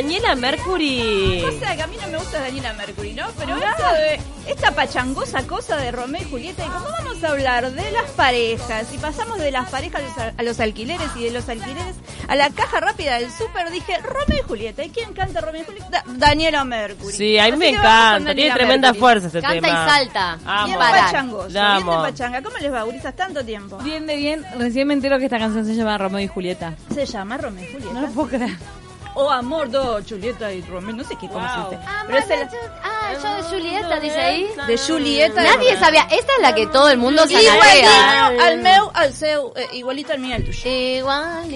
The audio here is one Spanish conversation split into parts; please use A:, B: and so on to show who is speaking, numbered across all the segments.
A: Daniela Mercury.
B: O sea, que a mí no me gusta Daniela Mercury, ¿no? Pero esto de, esta pachangosa cosa de Romeo y Julieta, y como vamos a hablar de las parejas, y pasamos de las parejas a los alquileres y de los alquileres a la caja rápida del súper, dije, Romeo y Julieta. ¿Y quién canta Romeo y Julieta? Daniela Mercury.
A: Sí, a mí
B: Así
A: me encanta. Tiene tremenda
B: Mercury.
A: fuerza ese
C: Canta
A: tema.
C: y salta.
A: Amo.
B: Bien pachangoso, bien de pachanga. ¿Cómo les va, gurisas? Tanto tiempo.
D: Bien de bien, recién me entero que esta canción se llama Romeo y Julieta.
B: Se llama Romeo y Julieta.
D: No lo puedo creer.
B: O Amor, do, Julieta y Romeo, no sé qué, cómo
A: Wow.
B: se dice.
C: Ah,
B: Pero es el-
C: ah, yo de Julieta, dice ahí.
B: de Julieta.
C: Nadie sabía. Esta es la que todo el mundo se
B: Igualito al meu, al seu, eh, igualito al mío y al tuyo.
C: Igual.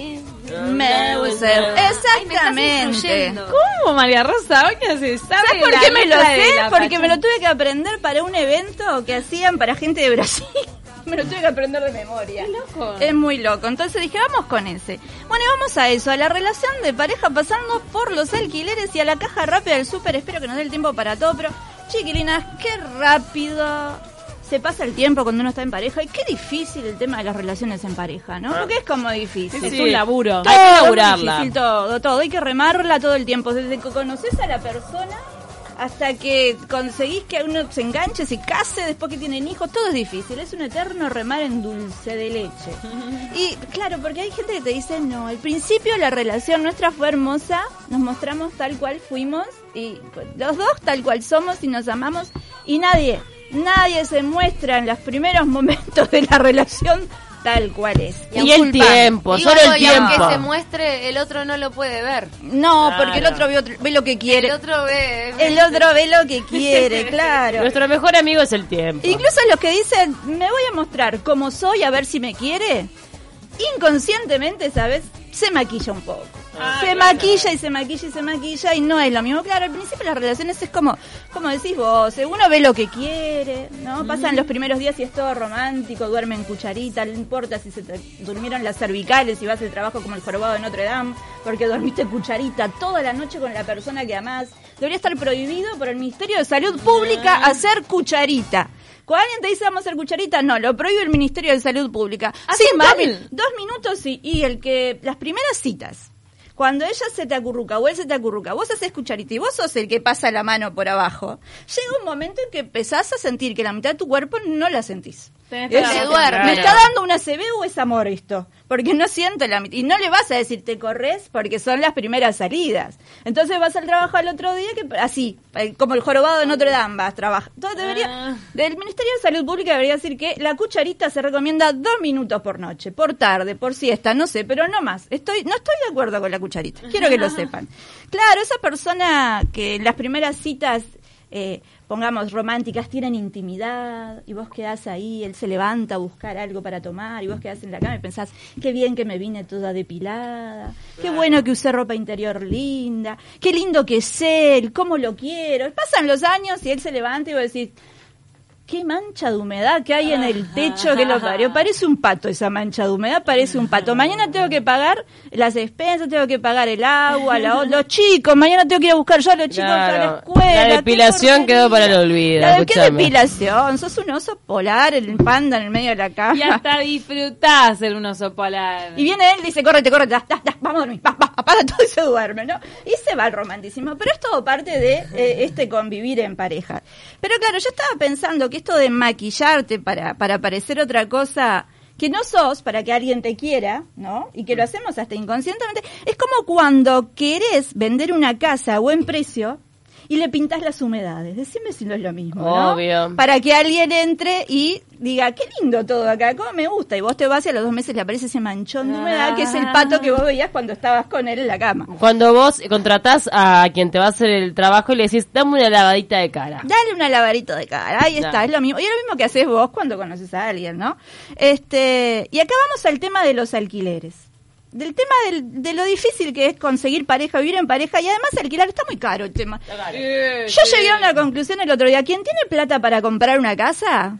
B: Meu, seu. Exactamente.
D: ¿Cómo, María Rosa? Se sabe
B: ¿Sabes por qué me lo
D: de
B: sé? Porque me lo tuve que aprender para un evento que hacían para gente de Brasil. Me lo tuve que aprender de memoria.
D: loco.
B: Es muy loco. Entonces dije, vamos con ese. Bueno, y vamos a eso, a la relación de pareja pasando por los alquileres y a la caja rápida del súper. Espero que nos dé el tiempo para todo, pero chiquilinas, qué rápido se pasa el tiempo cuando uno está en pareja y qué difícil el tema de las relaciones en pareja, ¿no? Porque es como difícil.
D: Es un laburo.
A: Hay que laburarla.
B: difícil, todo, todo. Hay que remarla todo el tiempo. Desde que conoces a la persona hasta que conseguís que uno se enganche, se case, después que tienen hijos, todo es difícil. Es un eterno remar en dulce de leche. Y claro, porque hay gente que te dice, no, al principio la relación nuestra fue hermosa, nos mostramos tal cual fuimos y pues, los dos tal cual somos y nos amamos y nadie, nadie se muestra en los primeros momentos de la relación tal cual es.
A: Y el tiempo,
C: Digo,
A: solo el
C: y aunque
A: tiempo.
C: se muestre, el otro no lo puede ver.
B: No,
A: Claro.
B: porque el otro ve, otro- ve lo que quiere.
C: El otro ve.
B: El otro ve lo que quiere, claro.
A: Nuestro mejor amigo es el tiempo.
B: Incluso los que dicen, me voy a mostrar cómo soy a ver si me quiere, inconscientemente, ¿sabes? Se maquilla un poco.
A: Ah,
B: se maquilla y se maquilla y se maquilla y no es lo mismo. Claro, al principio las relaciones es como, como decís vos, eh, uno ve lo que quiere, ¿no? Pasan los primeros días y es todo romántico, duermen en cucharita, no importa si se te durmieron las cervicales y vas al trabajo como el jorobado de Notre Dame, porque dormiste cucharita toda la noche con la persona que amás. Debería estar prohibido por el Ministerio de Salud Pública hacer cucharita. Cuando alguien te dice vamos a hacer cucharita, no, lo prohíbe el Ministerio de Salud Pública.
D: Hace
B: Sin
D: mal.
B: dos, min- dos minutos y, y el que las primeras citas. Cuando ella se te acurruca o él se te acurruca, vos haces cucharita y vos sos el que pasa la mano por abajo, llega un momento en que empezás a sentir que la mitad de tu cuerpo no la sentís.
C: Duerme.
B: ¿Me está dando una CB o es amor esto? Porque no siento la mitad. Y no le vas a decir te corres porque son las primeras salidas. Entonces vas al trabajo al otro día, que así, eh, como el jorobado de Notre Dame vas, trabaja. Entonces debería,
D: Ah.
B: del Ministerio de Salud Pública debería decir que la cucharita se recomienda dos minutos por noche, por tarde, por siesta, no sé, pero no más. Estoy, no estoy de acuerdo con la cucharita. Quiero que lo sepan. Claro, esa persona que en las primeras citas eh, pongamos, románticas, tienen intimidad, y vos quedás ahí, él se levanta a buscar algo para tomar, y vos quedás en la cama y pensás, qué bien que me vine toda depilada, qué bueno que usé ropa interior linda, qué lindo que es él, cómo lo quiero. Pasan los años y él se levanta y vos decís, qué mancha de humedad que hay en el techo que lo parió. Parece un pato esa mancha de humedad, parece un pato. Mañana tengo que pagar las despensas, tengo que pagar el agua, la los chicos, mañana tengo que ir a buscar yo a los chicos a la
A: Claro.
B: escuela.
A: La depilación quedó para el olvido,
B: La ¿Qué depilación? Sos un oso polar, el panda en el medio de la cama.
D: Y hasta disfrutás ser un oso polar.
B: Y viene él y dice, córrete, córrete, ya, vamos a dormir, va, va, apaga todo y se duerme, ¿no? Y se va el romanticismo. Pero es todo parte de eh, este convivir en pareja. Pero claro, yo estaba pensando que esto de maquillarte para, para parecer otra cosa que no sos, para que alguien te quiera, ¿no? Y que lo hacemos hasta inconscientemente, es como cuando querés vender una casa a buen precio y le pintas las humedades. Decime si no es lo mismo, ¿no?
A: Obvio.
B: Para que alguien entre y diga, qué lindo todo acá, cómo me gusta. Y vos te vas y a los dos meses le aparece ese manchón de humedad que es el pato que vos veías cuando estabas con él en la cama.
A: Cuando vos contratás a quien te va a hacer el trabajo y le decís, dame una lavadita de cara.
B: Dale una lavadito de cara, ahí está, es lo mismo. Y es lo mismo que haces vos cuando conoces a alguien, ¿no? Este, y acá vamos al tema de los alquileres. Del tema del- de lo difícil que es conseguir pareja, vivir en pareja y además alquilar está muy caro el tema. Yo llegué a una conclusión el otro día. Quien tiene plata para comprar una casa,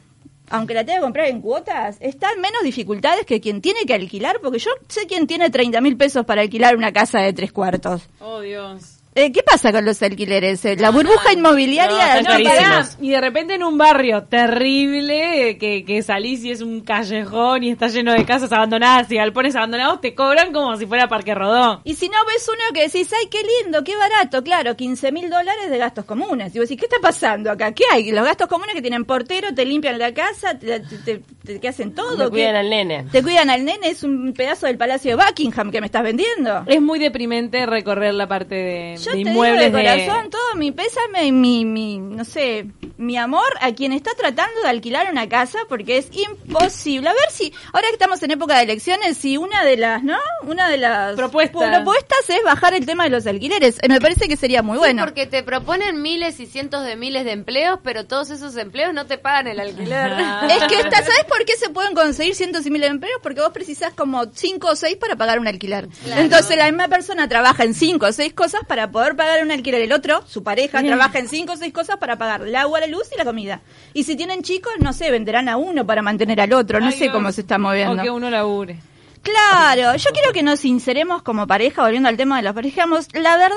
B: aunque la tenga que comprar en cuotas, está en menos dificultades que quien tiene que alquilar, porque yo sé quién tiene 30 mil pesos para alquilar una casa de tres cuartos.
D: Oh, Dios.
B: Eh, ¿Qué pasa con los alquileres? Eh, La burbuja inmobiliaria...
A: no,
D: No, pará. Y de repente en un barrio terrible que, que salís y es un callejón y está lleno de casas abandonadas y galpones abandonados, te cobran como si fuera Parque Rodó.
B: Y si no ves uno que decís, ay, qué lindo, qué barato, claro, 15 mil dólares de gastos comunes. Y vos decís, ¿qué está pasando acá? ¿Qué hay? Los gastos comunes que tienen portero, te limpian la casa, te, te- te- que hacen todo.
A: Te cuidan al nene.
B: Te cuidan al nene, es un pedazo del Palacio de Buckingham que me estás vendiendo.
D: Es muy deprimente recorrer la parte de,
B: Yo
D: de
B: te digo
D: inmuebles
B: de- corazón todo mi pésame y mi, mi, no sé, mi amor a quien está tratando de alquilar una casa porque es imposible. A ver si, ahora que estamos en época de elecciones, si una de las, ¿no? Una de las
D: Propuestas.
B: propuestas es bajar el tema de los alquileres. Eh, Me parece que sería muy
C: Sí,
B: bueno.
C: porque te proponen miles y cientos de miles de empleos, pero todos esos empleos no te pagan el alquiler.
B: Es que está, ¿sabes por qué se pueden conseguir cientos y miles de empleos? Porque vos precisás como cinco o seis para pagar un alquiler.
C: Claro.
B: Entonces la misma persona trabaja en cinco o seis cosas para poder pagar un alquiler. El otro, su pareja, trabaja en cinco o seis cosas para pagar el agua, la luz y la comida. Y si tienen chicos, no sé, venderán a uno para mantener al otro. No
D: Ay,
B: sé cómo se está moviendo.
D: O que uno labure.
B: Claro, yo quiero que nos sinceremos como pareja, volviendo al tema de las parejas. La verdad,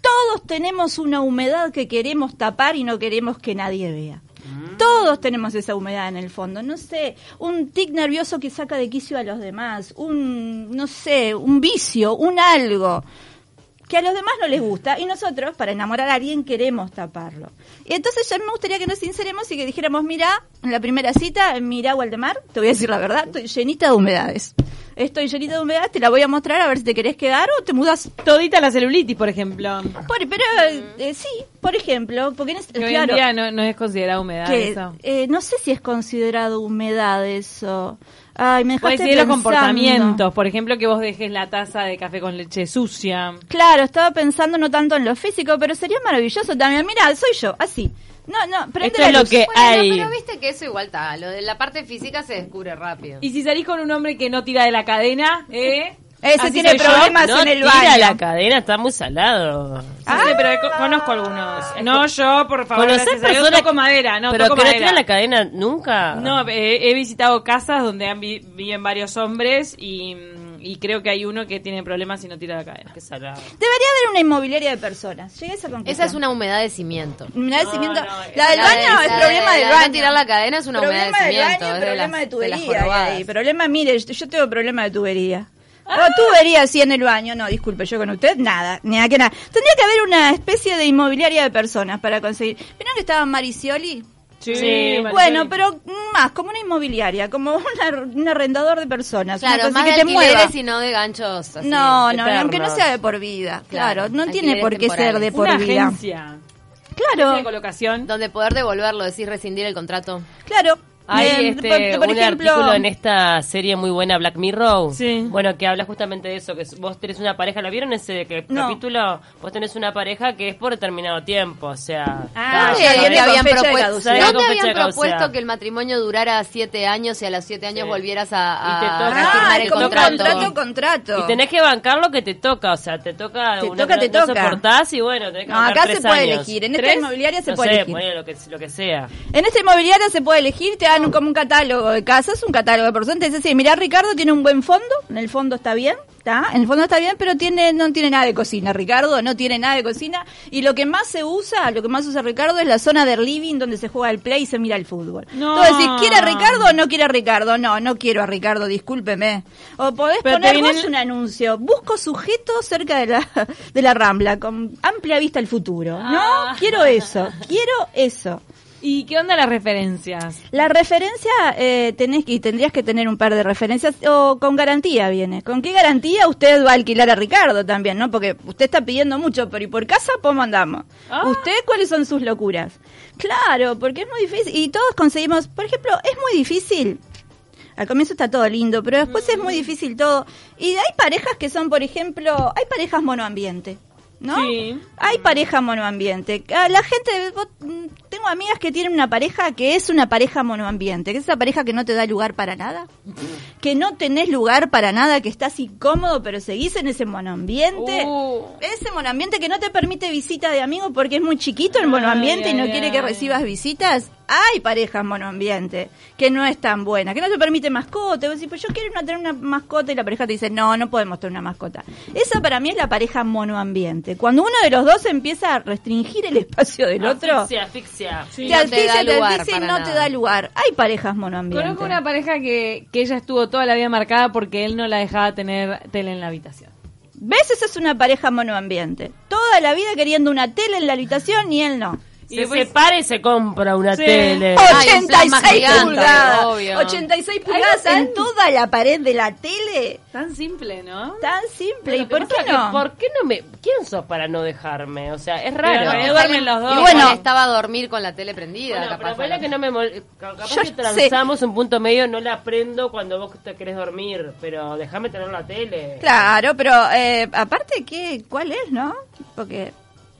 B: todos tenemos una humedad que queremos tapar y no queremos que nadie vea. Todos tenemos esa humedad en el fondo. No sé, un tic nervioso que saca de quicio a los demás, un, no sé, un vicio, un algo que a los demás no les gusta y nosotros, para enamorar a alguien, queremos taparlo. Y entonces ya me gustaría que nos sinceremos y que dijéramos, mira, en la primera cita, mira Waldemar, te voy a decir la verdad, estoy llenita de humedades. Estoy llenita de humedades, te la voy a mostrar a ver si te querés quedar o te mudas.
D: Todita la celulitis, por ejemplo.
B: Por, pero eh, sí, por ejemplo, porque en es-
D: Que hoy en
B: claro,
D: día no, no es considerada humedad
B: que,
D: eso.
B: eh, no sé si es considerado humedad eso. Ay, me
D: Puede
B: dejaste
D: ser los
B: pensando.
D: comportamientos, por ejemplo, que vos dejes la taza de café con leche sucia.
B: Claro, estaba pensando no tanto en lo físico, pero sería maravilloso también. Mira, soy yo, así. No, no, prende
A: Esto
B: la
A: es lo que
C: Bueno,
A: hay.
C: pero viste que eso igual está. Lo de la parte física se descubre rápido.
D: Y si salís con un hombre que no tira de la cadena, ¿eh?
B: Ese
D: Así
B: tiene
D: soy yo.
B: problemas
A: no
B: en el
A: tira
B: baño.
A: la cadena, está muy salado.
D: Sí, sí, pero co- conozco algunos. No yo, por favor,
A: ¿Conocer
D: gracias a
A: personas
D: toco madera, no
A: pero
D: toco
A: que no tiran la cadena nunca?
D: No, eh, he visitado casas donde han vi- viven varios hombres y, mm, y creo que hay uno que tiene problemas y no tira la cadena.
A: Qué salado.
B: Debería haber una inmobiliaria de personas. Llegué a esa conclusión.
C: Esa es una humedad de cimiento.
B: Humedad de cimiento.
D: no,
B: la del
C: la
B: baño
C: de-
B: es
C: la de-
B: problema del
C: la de
B: baño.
C: no tirar la cadena es una humedad de
B: problema del
C: cimiento,
B: baño,
C: es de
B: problema
C: las-
B: de
C: de
B: tubería.
C: las jorobadas.
B: ahí. Problema, mire, yo tengo problema de tubería. No, tubería sí en el baño. No, disculpe, yo con usted nada, ni a que nada. Tendría que haber una especie de inmobiliaria de personas para conseguir. ¿Vieron que estaba Maricioli?
D: Sí,
A: Sí,
B: Bueno, pero más, como una inmobiliaria, como una- un arrendador de personas. una
C: Claro,
B: cosa
C: más
B: que
C: de
B: te mueva.
C: alquileres y no de ganchos. así.
B: No, no,
A: eternos.
B: aunque no sea de por vida. Claro,
C: Claro,
B: no tiene por qué ser de por
D: una
B: vida.
D: agencia. de
B: Claro,
D: colocación.
C: Donde poder devolverlo, decir rescindir el contrato.
B: claro.
A: Hay este,
B: por- por
A: un
B: ejemplo,
A: artículo en esta serie muy buena Black Mirror.
D: Sí.
A: Bueno, que habla justamente de eso, que vos tenés una pareja, ¿la vieron ese
B: No.
A: capítulo? Vos tenés una pareja que es por determinado tiempo, o sea...
B: Ah,
A: está,
C: ¿Dónde
B: ya
A: ya
B: viene
A: sabés-
C: te habían propuesto,
B: caducidad.
A: Con
C: ¿dónde
A: fecha
C: habían
A: de caducidad.
C: propuesto que el matrimonio durara siete años y a los siete años
A: Sí.
C: volvieras a, a
A: Y te toca-
B: Ah,
C: el
B: como un
C: contrato?
B: contrato, contrato.
A: Y tenés que bancar lo que te toca, o sea, te toca...
B: Te
A: una
B: toca, te
A: no
B: toca.
A: soportás y bueno, tenés que
B: No, acá
A: tres
B: se puede
A: años.
B: elegir. En esta inmobiliaria se
A: no
B: puede
A: sé,
B: elegir.
A: lo que, lo que sea.
B: En esta inmobiliaria se puede elegir, te dan como un catálogo de casas, un catálogo de personas. Dice, sí, mirá, Ricardo tiene un buen fondo, en el fondo está bien, ¿está? En el fondo está bien, pero tiene no tiene nada de cocina. Ricardo no tiene nada de cocina. Y lo que más se usa, lo que más usa Ricardo es la zona del living donde se juega el play y se mira el fútbol.
D: No.
B: Tú decís, ¿quiere a Ricardo o no quiere a Ricardo? No, no quiero a Ricardo, discúlpeme. O podés
D: Pero
B: poner vos
D: el-
B: un anuncio. Busco sujeto cerca de la, de la Rambla, con amplia vista al futuro. No,
D: Ah.
B: quiero eso, quiero eso.
D: ¿Y qué onda las referencias?
B: La referencia eh, tenés que, y tendrías que tener un par de referencias o con garantía viene. ¿Con qué garantía usted va a alquilar a Ricardo también, no? Porque usted está pidiendo mucho, pero ¿y por casa cómo andamos?
D: Ah.
B: ¿Usted cuáles son sus locuras? Claro, porque es muy difícil y todos conseguimos, por ejemplo, es muy difícil. Al comienzo está todo lindo, pero después es muy difícil todo. Y hay parejas que son, por ejemplo, hay parejas monoambiente. ¿No?
D: Sí.
B: Hay pareja monoambiente. Ah, La gente, vos, mm, tengo amigas que tienen una pareja que es una pareja monoambiente, que es esa pareja que no te da lugar para nada, que no tenés lugar para nada, que estás incómodo, pero seguís en ese monoambiente.
D: Uh.
B: Ese monoambiente que no te permite visita de amigos porque es muy chiquito el monoambiente y no
D: ay,
B: quiere que recibas visitas. Hay parejas monoambiente que no es tan buena, que no te permite mascota. Vos decís, pues yo quiero una, tener una mascota y la pareja te dice, no, no podemos tener una mascota. Esa para mí es la pareja monoambiente. Cuando uno de los dos empieza a restringir el espacio del otro,
A: Asfixia, asfixia.
D: Sí.
B: te
C: No te
B: asfixia,
C: da
B: te
C: lugar
B: asfixia y no te da lugar. Hay parejas monoambiente.
D: Conozco una pareja que, que ella estuvo toda la vida marcada porque él no la dejaba tener tele en la habitación.
B: ¿Ves? Esa es una pareja monoambiente. Toda la vida queriendo una tele en la habitación y él no.
A: Se
D: Y después-
A: separa y se compra una
D: Sí.
A: tele.
C: Ay, un plan más
B: 86
C: gigante,
B: pulgadas.
C: obvio.
B: 86 pulgadas en toda la pared de la tele.
D: Tan simple, ¿no?
B: Tan simple.
A: Pero
B: ¿Y por qué no?
A: ¿Por qué no me.? ¿Quién sos para no dejarme? O sea, es
D: Pero
A: raro.
D: no, duermen los dos.
C: Y bueno,
B: bueno.
C: estaba a dormir con la tele prendida.
A: Bueno,
C: capaz
A: pero
C: la-
A: que no me mol- capaz
B: Yo
A: que
B: sé.
A: transamos un punto medio, no la prendo cuando vos te querés dormir, pero déjame tener la tele.
B: Claro, pero eh, aparte, ¿qué, ¿cuál es, no? Porque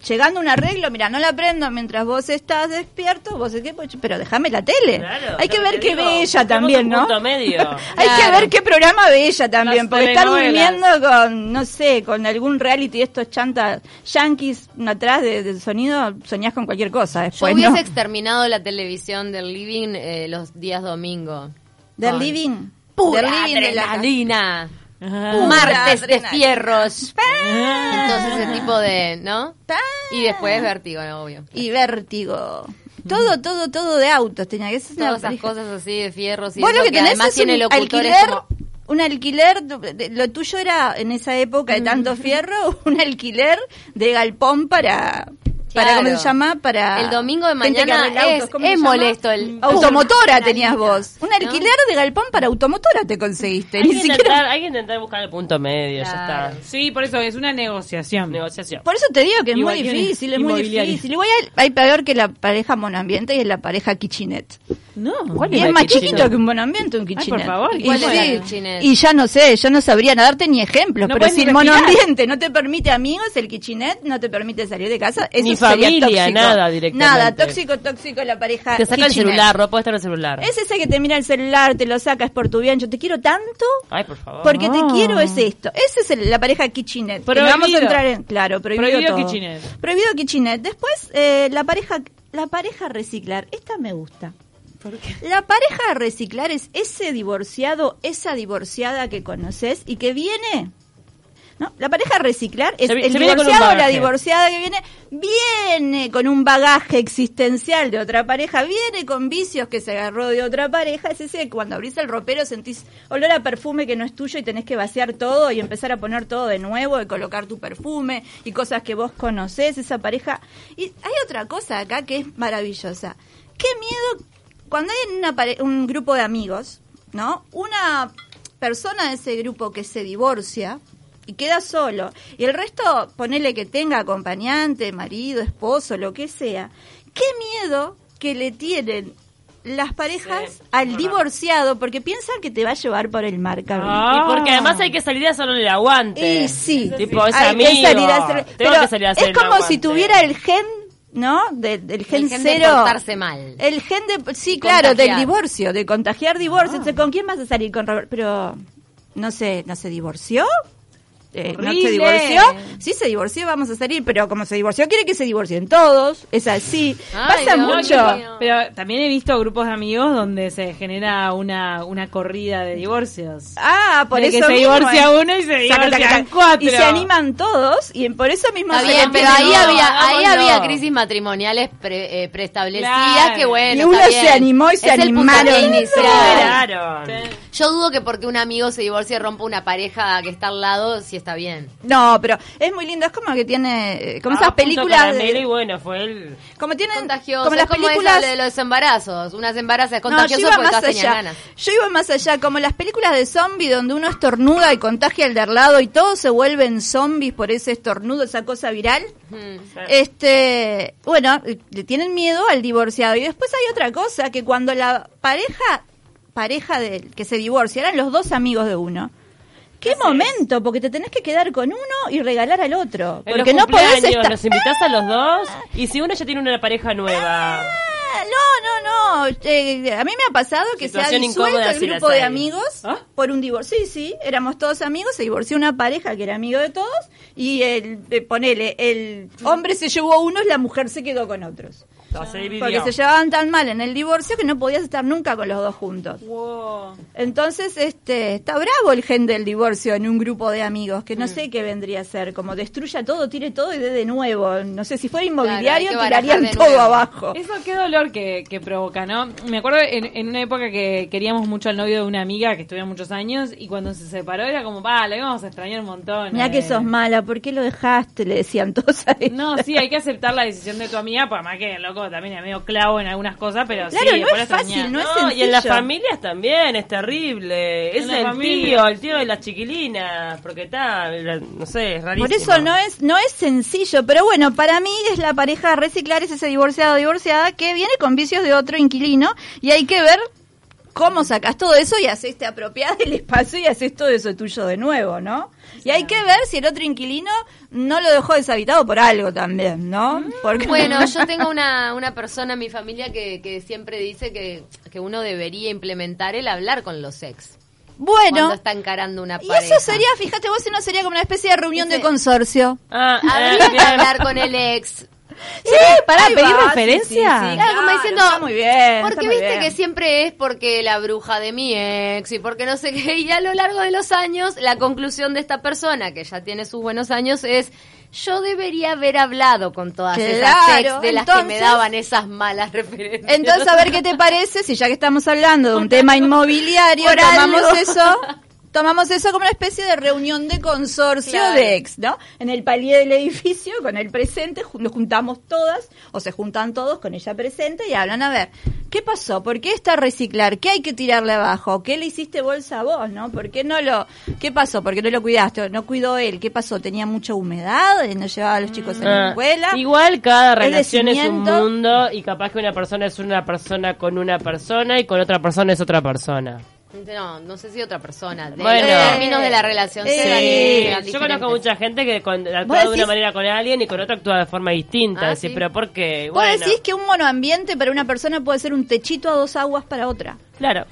B: llegando a un arreglo, mira, no la prendo mientras vos estás despierto, vos qué, pues, pero déjame la tele.
A: Claro,
B: Hay que ver qué
A: digo,
B: ve ella también,
A: un
B: ¿no?
A: punto medio.
B: Hay que ver qué programa ve ella también,
D: Las
B: porque está
D: telenovelas.
B: durmiendo con, no sé, con algún reality estos chantas yankees atrás de, de sonido, soñás con cualquier cosa
C: Yo
B: después,
C: hubiese
B: ¿no?
C: exterminado la televisión del living eh, los días domingo.
B: Del living.
C: Pura
B: Del living de la
C: Martes de fierros. Entonces ese tipo de, ¿no? Y después vértigo, ¿no? obvio.
B: Y vértigo. Todo, todo, todo de autos tenía que ser
C: Todas esas cosas así de fierros y
B: Vos
C: eso
B: lo que tenés
C: además
B: es
C: tiene
B: un
C: locutores
B: alquiler,
C: como...
B: un alquiler, lo tuyo era en esa época de tanto fierro, un alquiler de galpón para, para. ¿cómo se llama? Para
C: El domingo de mañana
B: autos,
C: es, molesto el...
B: Automotora tenías vos. Un alquiler de galpón para automotora te conseguiste.
A: Hay
B: Ni
A: que,
B: siquiera...
A: intentar, hay que intentar buscar el punto medio, ya está.
D: Sí, por eso es una negociación.
A: Negociación.
B: Por eso te digo que es muy difícil, es muy difícil. Igual hay, hay peor que la pareja monoambiente y es la pareja kitchenette.
D: No.
A: ¿Cuál
B: Y
A: es
B: más chiquito que un monoambiente, un kitchenette.
D: por favor,
B: Y,
C: ¿cuál
B: sí,
C: es kitchenette?
B: y ya no sé, yo no sabría darte ni ejemplos,
D: No
B: pero
D: puedes
B: si el monoambiente no te permite amigos, el kitchenette no te permite salir de casa, eso
A: Ni
B: sería
A: familia,
B: tóxico.
A: nada directamente.
B: Nada, tóxico, tóxico la pareja
A: Te saca el celular, no puede estar el celular.
B: Es ese que te mira el celular, te lo sacas por tu bien, yo te quiero tanto
A: Ay, por favor.
B: porque te quiero es esto. Esa es el- la pareja kitchenette. que no vamos a
D: Prohibido.
B: entrar en, claro, prohibido,
D: Prohibido
B: todo. Prohibido kitchenette. Después eh, la pareja la pareja reciclar, esta me gusta. La pareja a reciclar es ese divorciado, esa divorciada que conoces y que viene. ¿No? La pareja a reciclar es
A: Se
B: el
A: se
B: divorciado o la divorciada que viene, viene con un bagaje existencial de otra pareja, viene con vicios que se agarró de otra pareja. Es ese que cuando abrís el ropero sentís olor a perfume que no es tuyo y tenés que vaciar todo y empezar a poner todo de nuevo y colocar tu perfume y cosas que vos conocés, esa pareja. Y hay otra cosa acá que es maravillosa. Qué miedo cuando hay una pare- un grupo de amigos, ¿no? Una persona de ese grupo que se divorcia y queda solo, y el resto, ponele que tenga acompañante, marido, esposo, lo que sea, qué miedo que le tienen las parejas
A: Sí,
B: al divorciado porque piensan que te va a llevar por el mar, cabrón.
D: Ah.
A: Y porque además hay que salir a hacerle el aguante.
B: Y sí,
A: Tipo, es
B: hay
A: amigo.
B: que salir a hacer,
A: Tengo
B: pero
A: que salir a hacer
B: es
A: el
B: como si tuviera el gen, ¿no? De- del gen
C: El gen de
B: cero.
C: portarse mal.
B: El gen de, sí, claro, del divorcio, de contagiar divorcio.
A: Ah.
B: Entonces, ¿Con quién vas a salir? Con Robert? Pero, no sé, ¿no se divorció? Eh, ¿No se divorció? Sí, se divorció, vamos a salir, pero como se divorció, quiere que se divorcien todos. Es así.
C: Ay,
B: Pasa
C: Dios
B: mucho.
D: Pero también he visto grupos de amigos donde se genera una, una corrida de divorcios.
B: Ah, por
D: De
B: eso
D: que se
B: mismo,
D: divorcia
B: eh.
D: uno y se
B: Saca,
D: divorcian cuatro.
B: Y se animan todos, y por eso mismo
C: Está
B: se
C: bien, pero ahí
A: no,
C: había, ahí había crisis matrimoniales pre- eh, preestablecidas
D: Claro.
C: que bueno.
B: Y uno se animó y se
C: es el
B: animaron.
C: puntapié inicial.
A: Claro.
C: Yo dudo que porque un amigo se divorcie y rompa una pareja que está al lado, sí está bien.
B: No, pero es muy lindo, es como que tiene, eh, como
A: Ah,
B: esas películas, de-
A: y bueno, fue el...
B: como tienen,
C: Contagioso.
B: como las
C: como
B: películas,
C: de los embarazos. Unas embarazas es
B: No, yo iba
C: porque
B: más allá.
C: ganas.
B: Yo iba más allá, como las películas de zombie donde uno estornuda y contagia al de al lado y todos se vuelven zombies por ese estornudo, esa cosa viral. Este, bueno, le tienen miedo al divorciado. Y después hay otra cosa, que cuando la pareja, pareja del que se divorcia, eran los dos amigos de uno. ¿Qué momento? Porque te tenés que quedar con uno y regalar al otro.
A: En
B: Porque
A: los
B: no podés estar...
A: los invitás a los dos y si uno ya tiene una pareja nueva.
B: Ah, No, no, no. Eh, a mí me ha pasado que se ha disuelto el grupo de amigos
D: ¿Ah?
B: por un divorcio. Sí, sí, éramos todos amigos, se divorció una pareja que era amigo de todos y el, eh, ponele, el hombre se llevó a unos, la mujer se quedó con otros. Porque se llevaban tan mal en el divorcio que no podías estar nunca con los dos juntos.
D: Wow.
B: Entonces, este, está bravo el gen del divorcio en un grupo de amigos, que no sé qué vendría a ser, como destruya todo, tire todo y dé de nuevo. No sé, si fuera inmobiliario, tirarían todo
C: nuevo.
B: abajo.
D: Eso qué dolor que, que provoca, ¿no? Me acuerdo en, en una época que queríamos mucho al novio de una amiga que estuvo muchos años y cuando se separó era como, va, le íbamos a extrañar un montón.
B: Mira
D: eh".
B: que sos mala, ¿por qué lo dejaste? Le decían todos a ella.
D: No, sí, hay que aceptar la decisión de tu amiga, por más que loco también es medio clavo en algunas cosas, pero
B: Claro,
D: sí,
B: no
D: por
B: es
D: eso
B: fácil, no es
A: No, y en las
B: sencillo.
A: familias también es terrible. Es el
D: familia.
A: tío, el tío de las chiquilinas, porque está, no sé, es rarísimo.
B: Por eso no es, no es sencillo, pero bueno, para mí es la pareja reciclar, es ese divorciado divorciada que viene con vicios de otro inquilino y hay que ver cómo sacas todo eso y haces te apropias del espacio y haces todo eso tuyo de nuevo, ¿no? Y hay que ver si el otro inquilino no lo dejó deshabitado por algo también, ¿no? Porque
C: Bueno, yo tengo una, una persona en mi familia que, que siempre dice que, que uno debería implementar el hablar con los ex.
B: bueno,
C: Cuando está encarando una
B: y
C: pareja.
B: eso sería, fíjate vos, si no sería como una especie de reunión
C: Dice-
B: de consorcio.
A: Ah,
C: Habría
A: eh,
C: que
A: bien.
C: hablar con el ex.
B: Sí,
D: para pedir
B: va,
D: referencia.
B: sí,
C: Claro, como diciendo,
B: está muy bien. está
C: Porque
B: muy
C: viste
B: bien.
C: que siempre es porque la bruja de mi ex y porque no sé qué. Y a lo largo de los años, la conclusión de esta persona, que ya tiene sus buenos años, es yo debería haber hablado con todas esas ex de las que me daban esas malas referencias.
B: Entonces, a ver qué te parece, si ya que estamos hablando de un tema inmobiliario, tomamos eso, tomamos eso como una especie de reunión de consorcio
C: Claro.
B: de ex, ¿no? En el palier del edificio, con el presente, nos juntamos todas, o se juntan todos con ella presente y hablan, a ver, ¿qué pasó? ¿Por qué está reciclar? ¿Qué hay que tirarle abajo? ¿Qué le hiciste bolsa a vos, no? ¿Por qué no lo, qué pasó? ¿Por qué no lo cuidaste? ¿No cuidó él? ¿Qué pasó? ¿Tenía mucha humedad? ¿No llevaba a los chicos en la
A: Ah,
B: escuela?
A: igual cada
B: ¿Es de
A: relación es un mundo y capaz que una persona es una persona con una persona y con otra persona es otra persona.
C: No, no sé si otra persona. De
A: Bueno.
C: los términos de la relación se
B: Sí,
A: yo conozco mucha gente que con- actúa
B: ¿Vos
A: de una manera con alguien y con otra actúa de forma distinta.
C: Ah,
A: Decís,
C: sí.
A: pero ¿por qué?
B: Vos
A: Bueno,
B: decís que un monoambiente para una persona puede ser un techito a dos aguas para otra.
A: claro.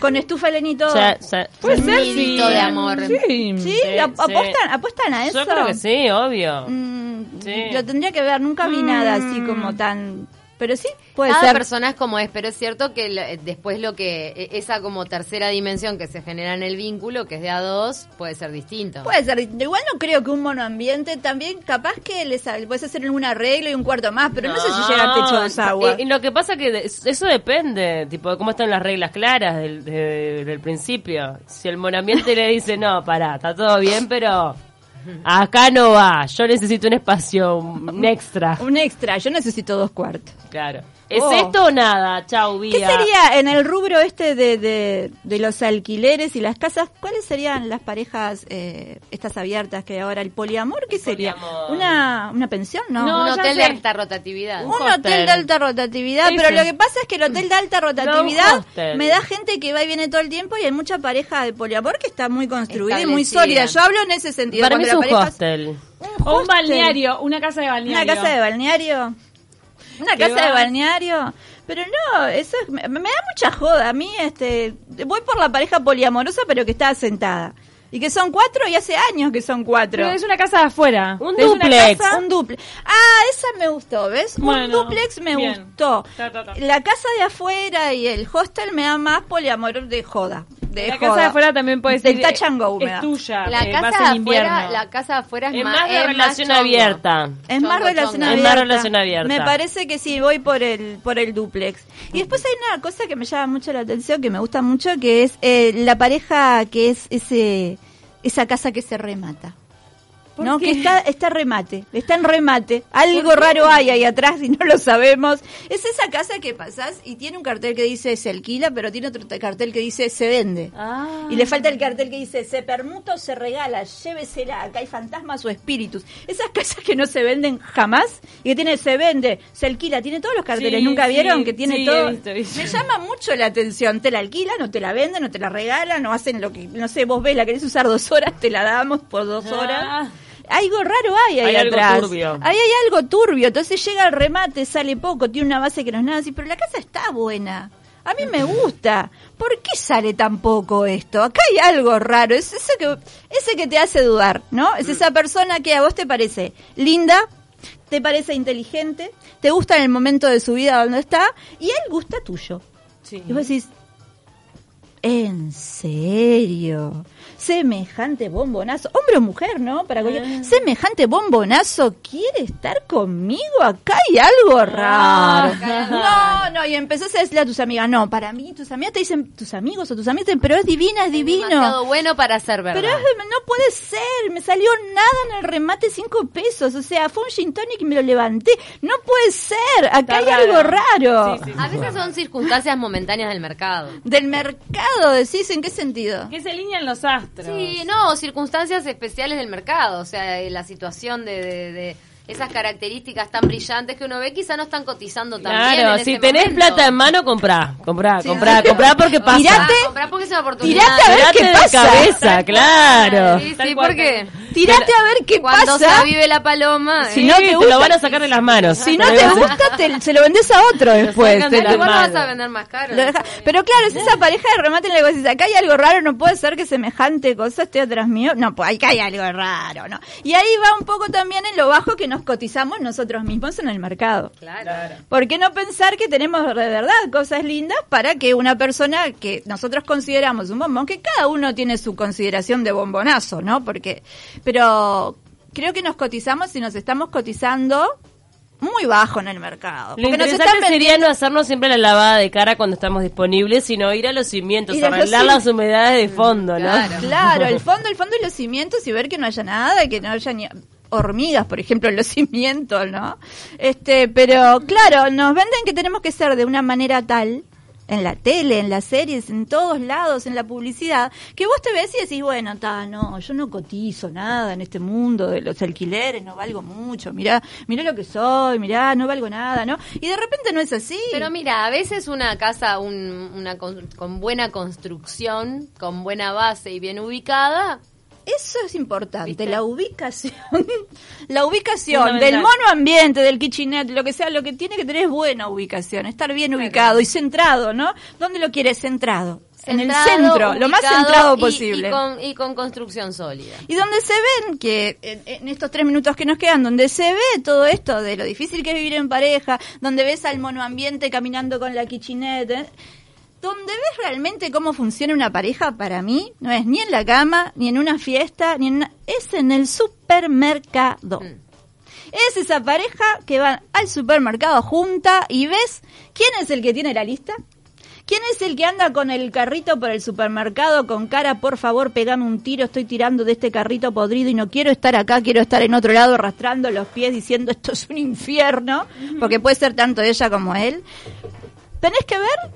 B: Con estufa Eleni y todo.
A: O sea, o sea,
D: Puede
C: Un
D: ser, sí.
C: de amor.
D: Sí.
B: ¿Sí?
A: Sí,
B: ¿Ap-
A: sí.
B: ¿Apuestan, ¿Apuestan a eso?
A: Yo creo que sí, obvio.
B: Mm,
A: Sí.
B: Lo tendría que ver, nunca vi nada así como tan... Pero sí, puede
C: Cada
B: ser.
C: persona es como es, pero es cierto que eh, después lo que e- esa como tercera dimensión que se genera en el vínculo, que es de a dos, puede ser distinto.
B: Puede ser. Igual no creo que un monoambiente también, capaz que les puedes hacer un arreglo y un cuarto más, pero no, sé si llega al techo de dos aguas.
A: Y, y lo que pasa que de- eso depende, tipo, de cómo están las reglas claras del, de- del principio. Si el monambiente le dice, no, pará, está todo bien, pero acá no va, yo necesito un espacio, un extra.
B: Un extra, yo necesito dos cuartos.
A: Claro. ¿Es
B: Oh.
A: esto o nada? Chau,
B: ¿Qué
A: vía.
B: sería en el rubro este de, de, de los alquileres y las casas? ¿Cuáles serían las parejas eh, estas abiertas que hay ahora el poliamor? ¿Qué sería?
A: Poliamor.
B: ¿Una, una pensión? No.
C: un
D: No,
C: hotel de alta rotatividad.
B: un hotel de alta rotatividad, pero lo que pasa es que el hotel de alta rotatividad me da gente que va y viene todo el tiempo y hay mucha pareja de poliamor que está muy construida y muy sólida. Yo hablo en ese sentido.
A: Para mí
B: cuando
A: es
B: la
A: un
B: pareja-
A: hostel.
B: Un
D: O un balneario, una casa de balneario.
B: Una casa de balneario. Una
D: ¿Qué
B: casa de balneario. Pero no, eso es- me, me da mucha joda. A mí, este, voy por la pareja poliamorosa, pero que está sentada. Y que son cuatro y hace años que son cuatro.
D: Pero es una casa de afuera.
A: Un duplex.
D: casa-
B: Un duplex. Ah, esa me gustó, ¿ves? un duplex me
D: bien.
B: gustó.
D: Ta, ta, ta.
B: La casa de afuera y el hostel me da más poliamor de joda. De
D: La
B: joda.
D: casa de afuera también puede ser.
B: Del touch and go me
D: Es tuya.
C: La
D: eh,
C: casa
D: en
C: de
D: invierno.
C: afuera, la casa de afuera es,
A: Es
C: más,
A: más de
C: es
A: relación
C: chongo.
A: abierta.
B: Es más
C: Chongo,
B: relación
C: chongo.
A: Es
B: abierta.
A: más relación abierta.
B: Me parece que sí, voy por el por el duplex. Y después hay una cosa que me llama mucho la atención, que me gusta mucho, que es eh, la pareja que es ese esa casa que se remata. ¿No? Que está, está remate, está en remate. Algo raro hay ahí atrás y no lo sabemos. Es esa casa que pasás y tiene un cartel que dice se alquila, pero tiene otro cartel que dice se vende.
D: Ah.
B: Y le falta el cartel que dice, se permuta o se regala, llévesela, acá hay fantasmas o espíritus. Esas casas que no se venden jamás y que tiene, se vende, se alquila, tiene todos los carteles,
D: Sí,
B: ¿nunca
D: sí,
B: vieron? Que tiene
D: sí,
B: todo.
D: he visto, he visto.
B: Me llama mucho la atención, te la alquilan o te la venden o te la regalan o hacen lo que, no sé, vos ves, la querés usar dos horas, te la damos por dos horas. Algo raro hay ahí
A: Hay algo
B: atrás.
A: turbio.
B: Ahí hay algo turbio. Entonces llega el remate, sale poco, tiene una base que no es nada así, pero la casa está buena. A mí me gusta. ¿Por qué sale tan poco esto? Acá hay algo raro. Es ese que, ese que te hace dudar, ¿no? Es esa persona que a vos te parece linda, te parece inteligente, te gusta en el momento de su vida donde está, y él gusta tuyo.
D: Sí.
B: Y vos decís, ¿en serio? Semejante bombonazo, hombre o mujer, ¿no? Para cualquier- semejante bombonazo quiere estar conmigo, acá hay algo raro. no, no, y empezás a decirle a tus amigas, no, para mí, tus amigas te dicen, tus amigos o tus amigas te dicen, pero es divina, es divino.
C: Demasiado bueno para ser verdad.
B: Pero es no puede ser, me salió nada en el remate cinco pesos, o sea, fue un gin tonic y me lo levanté. No puede ser, acá
D: Está
B: hay
D: raro.
B: algo raro.
D: Sí, sí,
C: A veces son circunstancias momentáneas del mercado.
B: Del mercado, decís, ¿en qué sentido?
D: Que se alinean los
C: Sí, no, circunstancias especiales del mercado, o sea, eh, la situación de, de- de esas características tan brillantes que uno ve quizá no están cotizando tan bien
A: Claro, si
C: ese
A: tenés
C: momento.
A: plata en mano, comprá, comprá, comprá, comprá porque pasa.
B: Tirate,
C: comprá porque es una oportunidad.
B: tirate a ver
A: Tirate
B: qué
A: de
B: pasa.
A: cabeza, claro.
C: Sí,
D: Tal
C: sí, porque
B: Tirate a ver qué
C: cuando
B: pasa.
C: se vive la paloma,
B: Si
C: eh,
B: no te
A: te
B: gusta-
A: lo van a sacar de las manos.
B: Si no te gusta, te- se lo vendes a otro después. Te lo-
C: vas
A: manos.
C: a vender más caro.
B: lo deja- Pero claro, es esa pareja de remate en la que decís, acá hay algo raro, no puede ser que semejante cosa esté atrás mío. No, pues acá hay algo raro, ¿no? Y ahí va un poco también en lo bajo que nos cotizamos nosotros mismos en el mercado.
C: Claro.
B: ¿Por qué no pensar que tenemos de verdad cosas lindas para que una persona que nosotros consideramos un bombón, que cada uno tiene su consideración de bombonazo, ¿no? Porque, pero creo que nos cotizamos y nos estamos cotizando muy bajo en el mercado.
A: Lo
B: Porque nos
A: interesante
B: están
A: sería no hacernos siempre la lavada de cara cuando estamos disponibles, sino ir a los cimientos,
B: los
A: arreglar las humedades de fondo, ¿no?
C: Claro.
B: Claro, el fondo, el fondo y los cimientos y ver que no haya nada, que no haya ni hormigas, por ejemplo, en los cimientos, ¿no? Este, pero claro, nos venden que tenemos que ser de una manera tal en la tele, en las series, en todos lados, en la publicidad, que vos te ves y decís, bueno, ta, no, yo no cotizo nada en este mundo de los alquileres, no valgo mucho, mirá, mirá lo que soy, mirá, no valgo nada, ¿no? Y de repente no es así.
C: Pero mira, a veces una casa un- una con, con buena construcción, con buena base y bien ubicada,
B: Eso es importante,
C: ¿Viste?
B: la ubicación. la ubicación del mono ambiente, del kitchenette, lo que sea, lo que tiene que tener es buena ubicación, estar bien ubicado y centrado, ¿no? ¿Dónde lo quieres? Centrado. en el centro, lo más centrado
C: y-
B: posible.
C: Y, con, y con construcción sólida.
B: Y donde se ven que en, en estos tres minutos que nos quedan, donde se ve todo esto de lo difícil que es vivir en pareja, donde ves al monoambiente caminando con la kitchenette, ¿eh? Donde ves realmente cómo funciona una pareja, para mí, no es ni en la cama, ni en una fiesta, ni en una- es en el supermercado. Es esa pareja que va al supermercado junta y ves quién es el que tiene la lista. ¿Quién es el que anda con el carrito por el supermercado con cara, por favor, pegame un tiro, estoy tirando de este carrito podrido y no quiero estar acá, quiero estar en otro lado arrastrando los pies diciendo esto es un infierno, porque puede ser tanto ella como él? Tenés que ver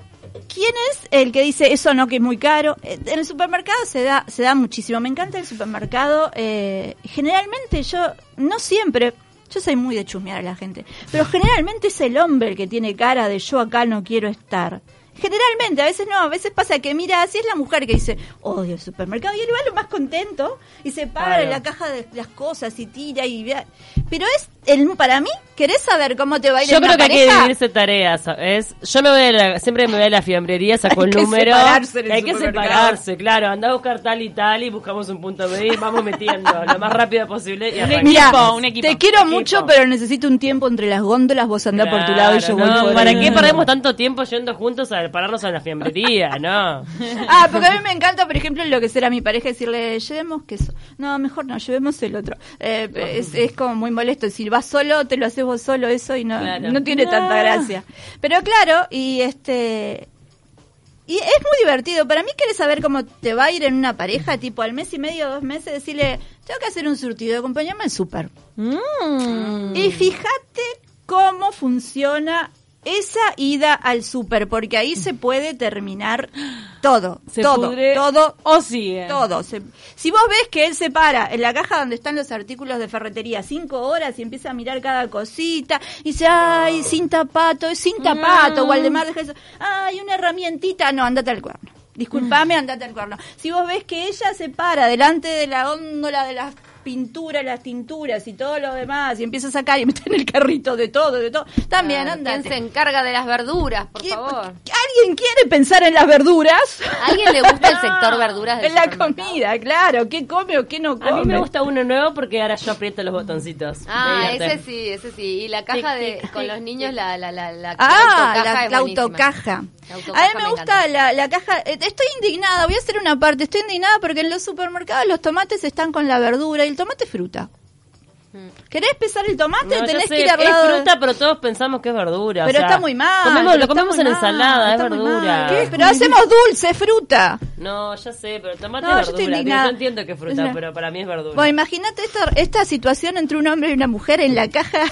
B: quién es el que dice eso no que es muy caro. Eh, En el supermercado se da, se da muchísimo. Me encanta el supermercado. eh, generalmente yo, no siempre, yo soy muy de chusmear a la gente, pero generalmente es el hombre el que tiene cara de yo acá no quiero estar. Generalmente, a veces no, a veces pasa que mira, así es la mujer que dice, odio el supermercado, y él va lo más contento y se para
A: Claro.
B: en la caja de las cosas y tira y vea. Pero es, el, para mí, ¿querés saber cómo te va a ir
A: Yo creo que hay que dividirse tareas. Es, yo me voy a la, siempre me voy a la fiambrería, saco
B: Hay
A: el
B: que
A: número.
B: separarse en el
A: hay que separarse, claro. Anda a buscar tal y tal y buscamos un punto medio y vamos metiendo lo más rápido posible. Y
D: Un equipo, un equipo.
B: te quiero
A: Equipo.
B: mucho, pero necesito un tiempo entre las góndolas, vos andá por tu lado y yo voy
A: Claro, no,
B: por
A: ¿Para qué perdemos tanto tiempo yendo juntos a pararnos en la fiambrería, no?
B: Ah, porque a mí me encanta, por ejemplo, enloquecer a mi pareja y decirle, llevemos queso. No, mejor no, llevemos el otro. Eh, es, es como muy molesto. Si vas solo, te lo haces vos solo eso y no,
A: Claro.
B: no tiene tanta gracia. Pero claro, y este... Y es muy divertido. Para mí, querés saber cómo te va a ir en una pareja, tipo al mes y medio, dos meses, decirle, tengo que hacer un surtido, acompañame al súper.
A: Mm.
B: Y fíjate cómo funciona esa ida al súper, porque ahí se puede terminar todo,
D: Se
B: todo,
D: pudre
B: todo,
D: o sigue.
B: todo. Se- si vos ves que él se para en la caja donde están los artículos de ferretería cinco horas y empieza a mirar cada cosita y dice, ay, sin tapato, es sin tapato, Waldemar, deja eso, ay, una herramientita, no, andate al cuerno. Disculpame, andate al cuerno. Si vos ves que ella se para delante de la góndola de las pinturas, las tinturas y todo lo demás, y empieza a sacar y meter en el carrito de todo, de todo. También,
C: Ah,
B: anda.
C: ¿Quién se encarga de las verduras, por
B: ¿Quién-
C: favor?
B: ¿Alguien quiere pensar en las verduras?
C: ¿A alguien le gusta el sector verduras
B: En la comida, claro. ¿Qué come o qué no come?
A: A mí me gusta uno nuevo porque ahora yo aprieto los botoncitos.
C: Ah, ese sí, ese sí. Y la caja de con los niños, la, la, la, la
B: Ah,
C: autocaja
B: la,
C: es
B: la autocaja.
C: La
B: A
C: autocaja
B: mí me,
C: me
B: gusta la, la caja. eh, Estoy indignada, voy a hacer una parte. Estoy indignada porque en los supermercados los tomates están con la verdura y el tomate es fruta. ¿Querés pesar el tomate?
A: No,
B: Tenés
A: sé,
B: que ir al
A: es
B: lado de-
A: fruta, pero todos pensamos que es verdura. o
B: Pero
A: sea,
B: está muy mal.
A: comemos- lo comemos en
B: mal,
A: ensalada, es verdura.
B: Pero hacemos dulce, fruta.
A: No, ya sé, pero tomate
B: No, yo
A: es
B: estoy
A: verdura. Yo entiendo que es fruta,
B: Es-
A: pero para mí es verdura.
B: Bueno, imagínate esta, esta situación entre un hombre y una mujer en la caja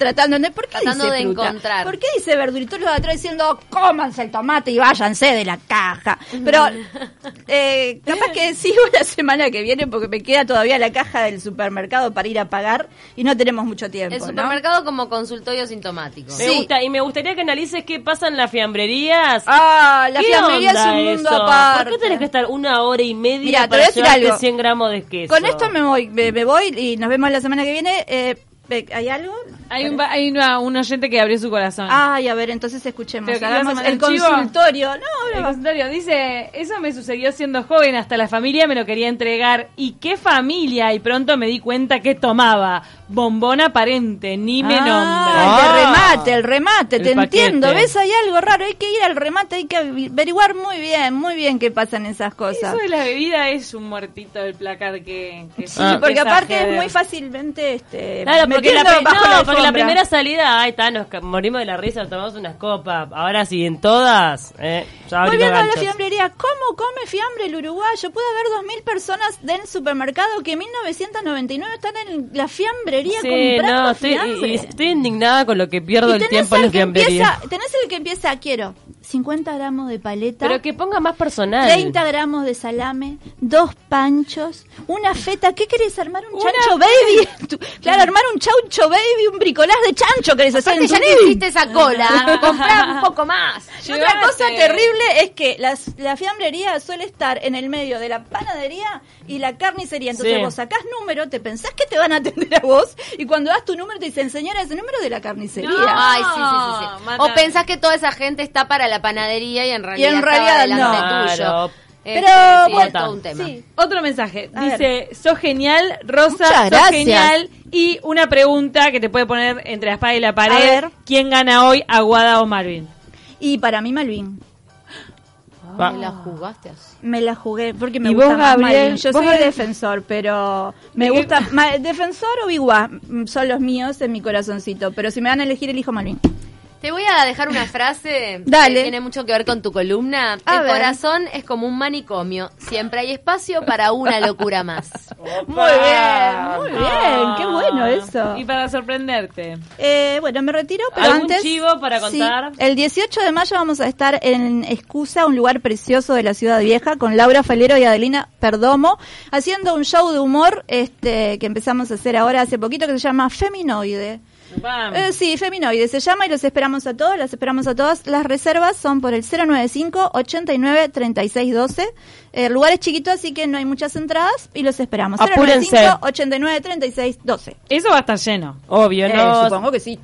B: tratando de... ¿Por qué
C: Tratando
B: dice
C: de
B: fruta?
C: encontrar.
B: ¿Por qué dice de atrás diciendo, cómanse el tomate y váyanse de la caja. Pero eh, capaz que sigo la semana que viene porque me queda todavía la caja del supermercado para ir a pagar y no tenemos mucho tiempo,
C: El
B: ¿no?
C: supermercado como consultorio sintomático.
A: me
B: sí.
A: gusta, y me gustaría que analices qué pasa en las fiambrerías.
B: Ah, la
A: ¿Qué
B: fiambrería es un mundo
A: eso?
B: aparte.
A: ¿Por qué tenés que estar una hora y media
B: Mira, te
A: para
B: voy a decir
A: llevarte
B: algo.
A: 100 gramos de queso?
B: Con esto me voy, me, me voy y nos vemos la semana que viene. Eh, ¿Hay algo?
D: Hay un, hay una- un oyente que abrió su corazón.
B: Ay, a ver, entonces escuchemos. Hagamos el consultorio. No,
D: El
B: ahora va.
D: consultorio dice, eso me sucedió siendo joven, hasta la familia me lo quería entregar. ¿Y qué familia? Y pronto me di cuenta que tomaba. Bombón aparente, ni me
B: Ah,
D: nombra.
B: el
A: Ah.
B: remate, el remate,
A: El
B: te
A: paquete.
B: entiendo. ¿Ves? Hay algo raro. Hay que ir al remate, hay que averiguar muy bien, muy bien qué pasan esas cosas.
D: Eso de la bebida es un muertito del placar que, que
B: Sí,
A: Ah.
B: porque
D: que
B: aparte es muy fácilmente este,
A: Claro, porque, la, no,
B: la
A: porque la primera salida, ay, está, nos morimos de la risa, nos tomamos unas copas. Ahora sí, en todas, eh, ya
B: Volviendo a la fiambrería, ¿cómo come fiambre el uruguayo? Puede haber 2.000 personas del supermercado que en 1999 están en la fiambrería
A: Sí,
B: comprando
A: no, estoy,
B: fiambre.
A: estoy indignada con lo que pierdo
B: Y
A: el tiempo en la fiambrería.
B: empieza, tenés el que empieza, quiero 50 gramos de paleta,
A: Pero que ponga más personal.
B: 30 gramos de salame, dos panchos, una feta. ¿Qué querés armar? ¿Un
D: Una
B: chancho baby? Claro, armar un chancho baby, un bricolage de chancho querés hacer
C: Aparte
B: en
C: ya que hiciste esa cola, comprá un poco más.
B: Y Otra cosa terrible es que las- la fiambrería suele estar en el medio de la panadería y la carnicería. Entonces
A: Sí.
B: vos sacás número, te pensás que te van a atender a vos y cuando das tu número te dicen, señora, ese número de la carnicería.
D: No.
C: Ay, sí, sí, sí, sí. O pensás que toda esa gente está para la panadería y en realidad,
B: en
C: estaba
B: realidad
C: delante
A: no.
C: tuyo.
A: Claro.
B: Pero
C: Este, sí,
B: bueno,
C: es todo un tema.
B: sí.
D: Otro mensaje.
B: A
D: Dice, sos genial, Rosa,
B: Muchas
D: sos
B: gracias.
D: genial. Y una pregunta que te puede poner entre la espada y la pared.
B: A ver.
D: ¿Quién gana hoy, Aguada o Marvin?
B: Y para mí Malvin.
A: Va.
C: Me la jugaste así.
B: Me la jugué porque me
D: ¿Y
B: gusta
D: vos,
B: más
D: Gabriel?
B: Malvin. Yo
D: ¿Vos,
B: soy
D: Gabriel?
B: defensor, pero me
D: ¿De qué-
B: gusta... ma- defensor o Biguá mm, son los míos en mi corazoncito, pero si me van a elegir elijo Malvin.
C: Te voy a dejar una frase
B: Dale.
C: que tiene mucho que ver con tu columna.
B: A
C: El
B: ver.
C: corazón es como un manicomio. Siempre hay espacio para una locura más.
B: Muy bien, muy bien, qué bueno eso.
D: Y para sorprenderte.
B: Eh, bueno, me retiro, pero
A: ¿Algún
B: antes...
A: chivo para
B: Sí,
A: contar?
B: el 18 de mayo vamos a estar en Excusa, un lugar precioso de la ciudad vieja, con Laura Falero y Adelina Perdomo, haciendo un show de humor este que empezamos a hacer ahora hace poquito, que se llama Feminoide. Eh, sí, Feminoide se llama y los esperamos a todos, las esperamos a todas. Las reservas son por el 095 89 36 12. El lugar es chiquito, así que no hay muchas entradas y los esperamos.
A: Apúrense.
B: 095 89 36 12.
D: Eso va a estar lleno.
A: Obvio,
B: Eh,
A: no.
B: supongo que sí.